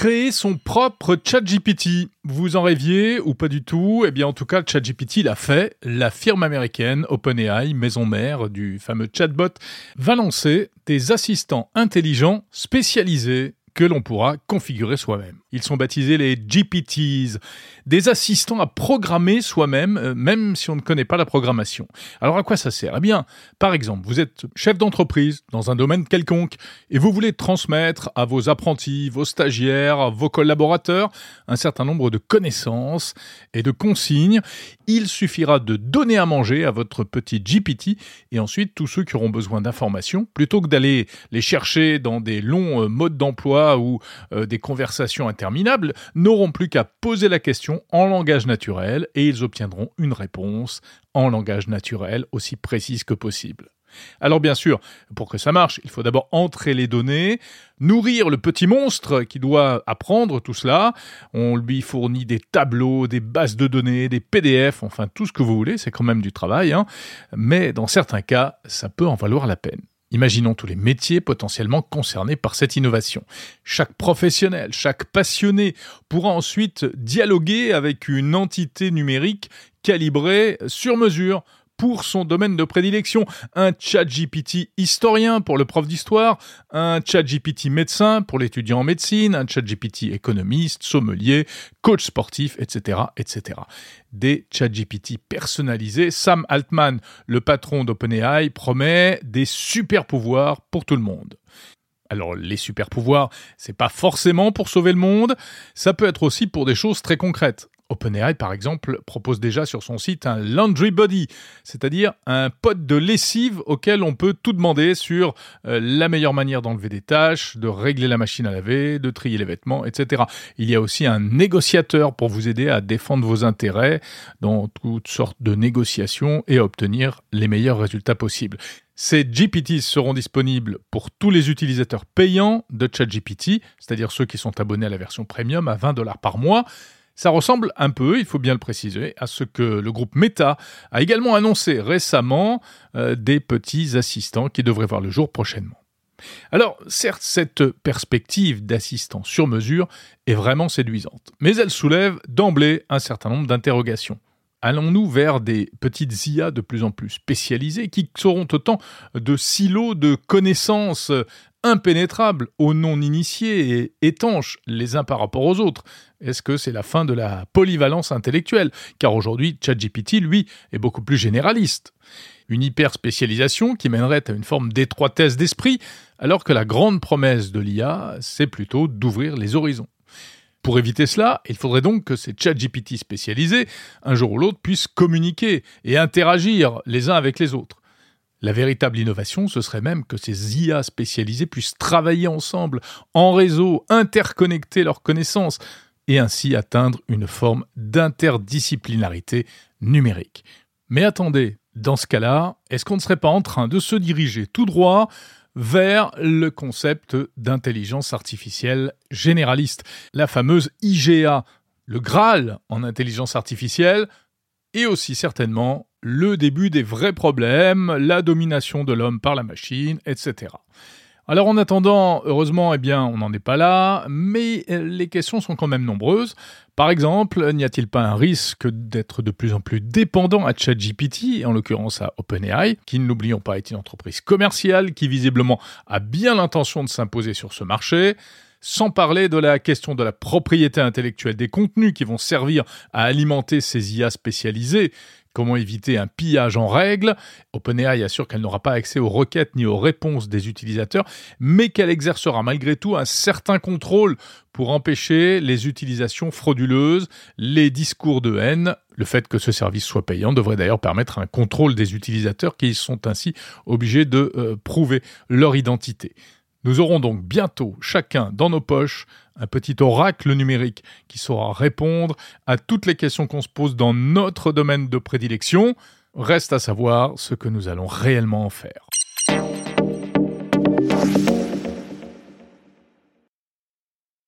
Créer son propre ChatGPT. Vous en rêviez ou pas du tout? Eh bien, en tout cas, ChatGPT l'a fait. La firme américaine OpenAI, maison mère du fameux chatbot, va lancer des assistants intelligents spécialisés que l'on pourra configurer soi-même. Ils sont baptisés les GPTs, des assistants à programmer soi-même, euh, même si on ne connaît pas la programmation. Alors à quoi ça sert? Eh bien, par exemple, vous êtes chef d'entreprise dans un domaine quelconque et vous voulez transmettre à vos apprentis, vos stagiaires, vos collaborateurs un certain nombre de connaissances et de consignes. Il suffira de donner à manger à votre petit GPT et ensuite tous ceux qui auront besoin d'informations, plutôt que d'aller les chercher dans des longs euh, modes d'emploi ou euh, des conversations interminables, n'auront plus qu'à poser la question en langage naturel et ils obtiendront une réponse en langage naturel aussi précise que possible. Alors bien sûr, pour que ça marche, il faut d'abord entrer les données, nourrir le petit monstre qui doit apprendre tout cela. On lui fournit des tableaux, des bases de données, des PDF, enfin tout ce que vous voulez, c'est quand même du travail, hein. mais dans certains cas, ça peut en valoir la peine. Imaginons tous les métiers potentiellement concernés par cette innovation. Chaque professionnel, chaque passionné pourra ensuite dialoguer avec une entité numérique calibrée sur mesure pour son domaine de prédilection. Un chat GPT historien pour le prof d'histoire, un chat GPT médecin pour l'étudiant en médecine, un chat GPT économiste, sommelier, coach sportif, etc., etc. Des chat GPT personnalisés. Sam Altman, le patron d'OpenAI, promet des super pouvoirs pour tout le monde. Alors les super pouvoirs, c'est pas forcément pour sauver le monde, ça peut être aussi pour des choses très concrètes. OpenAI, par exemple, propose déjà sur son site un laundry body, c'est-à-dire un pot de lessive auquel on peut tout demander sur euh, la meilleure manière d'enlever des tâches, de régler la machine à laver, de trier les vêtements, etc. Il y a aussi un négociateur pour vous aider à défendre vos intérêts dans toutes sortes de négociations et à obtenir les meilleurs résultats possibles. Ces GPTs seront disponibles pour tous les utilisateurs payants de ChatGPT, c'est-à-dire ceux qui sont abonnés à la version premium à 20 dollars par mois. Ça ressemble un peu, il faut bien le préciser, à ce que le groupe Meta a également annoncé récemment euh, des petits assistants qui devraient voir le jour prochainement. Alors, certes, cette perspective d'assistant sur mesure est vraiment séduisante, mais elle soulève d'emblée un certain nombre d'interrogations. Allons-nous vers des petites IA de plus en plus spécialisées qui seront autant de silos de connaissances impénétrables aux non-initiés et étanches les uns par rapport aux autres Est-ce que c'est la fin de la polyvalence intellectuelle? Car aujourd'hui, ChatGPT, lui, est beaucoup plus généraliste. Une hyper-spécialisation qui mènerait à une forme d'étroitesse d'esprit, alors que la grande promesse de l'IA, c'est plutôt d'ouvrir les horizons. Pour éviter cela, il faudrait donc que ces ChatGPT spécialisés, un jour ou l'autre, puissent communiquer et interagir les uns avec les autres. La véritable innovation, ce serait même que ces IA spécialisés puissent travailler ensemble, en réseau, interconnecter leurs connaissances, et ainsi atteindre une forme d'interdisciplinarité numérique. Mais attendez, dans ce cas-là, est-ce qu'on ne serait pas en train de se diriger tout droit vers le concept d'intelligence artificielle généraliste, la fameuse IGA, le Graal en intelligence artificielle, et aussi certainement le début des vrais problèmes, la domination de l'homme par la machine, etc. Alors en attendant, heureusement, eh bien, on n'en est pas là, mais les questions sont quand même nombreuses. Par exemple, n'y a-t-il pas un risque d'être de plus en plus dépendant à ChatGPT, en l'occurrence à OpenAI, qui, ne l'oublions pas, est une entreprise commerciale qui visiblement a bien l'intention de s'imposer sur ce marché? Sans parler de la question de la propriété intellectuelle des contenus qui vont servir à alimenter ces IA spécialisées. Comment éviter un pillage en règle? OpenAI assure qu'elle n'aura pas accès aux requêtes ni aux réponses des utilisateurs, mais qu'elle exercera malgré tout un certain contrôle pour empêcher les utilisations frauduleuses, les discours de haine. Le fait que ce service soit payant devrait d'ailleurs permettre un contrôle des utilisateurs qui sont ainsi obligés de euh, prouver leur identité. Nous aurons donc bientôt chacun dans nos poches un petit oracle numérique qui saura répondre à toutes les questions qu'on se pose dans notre domaine de prédilection. Reste à savoir ce que nous allons réellement en faire.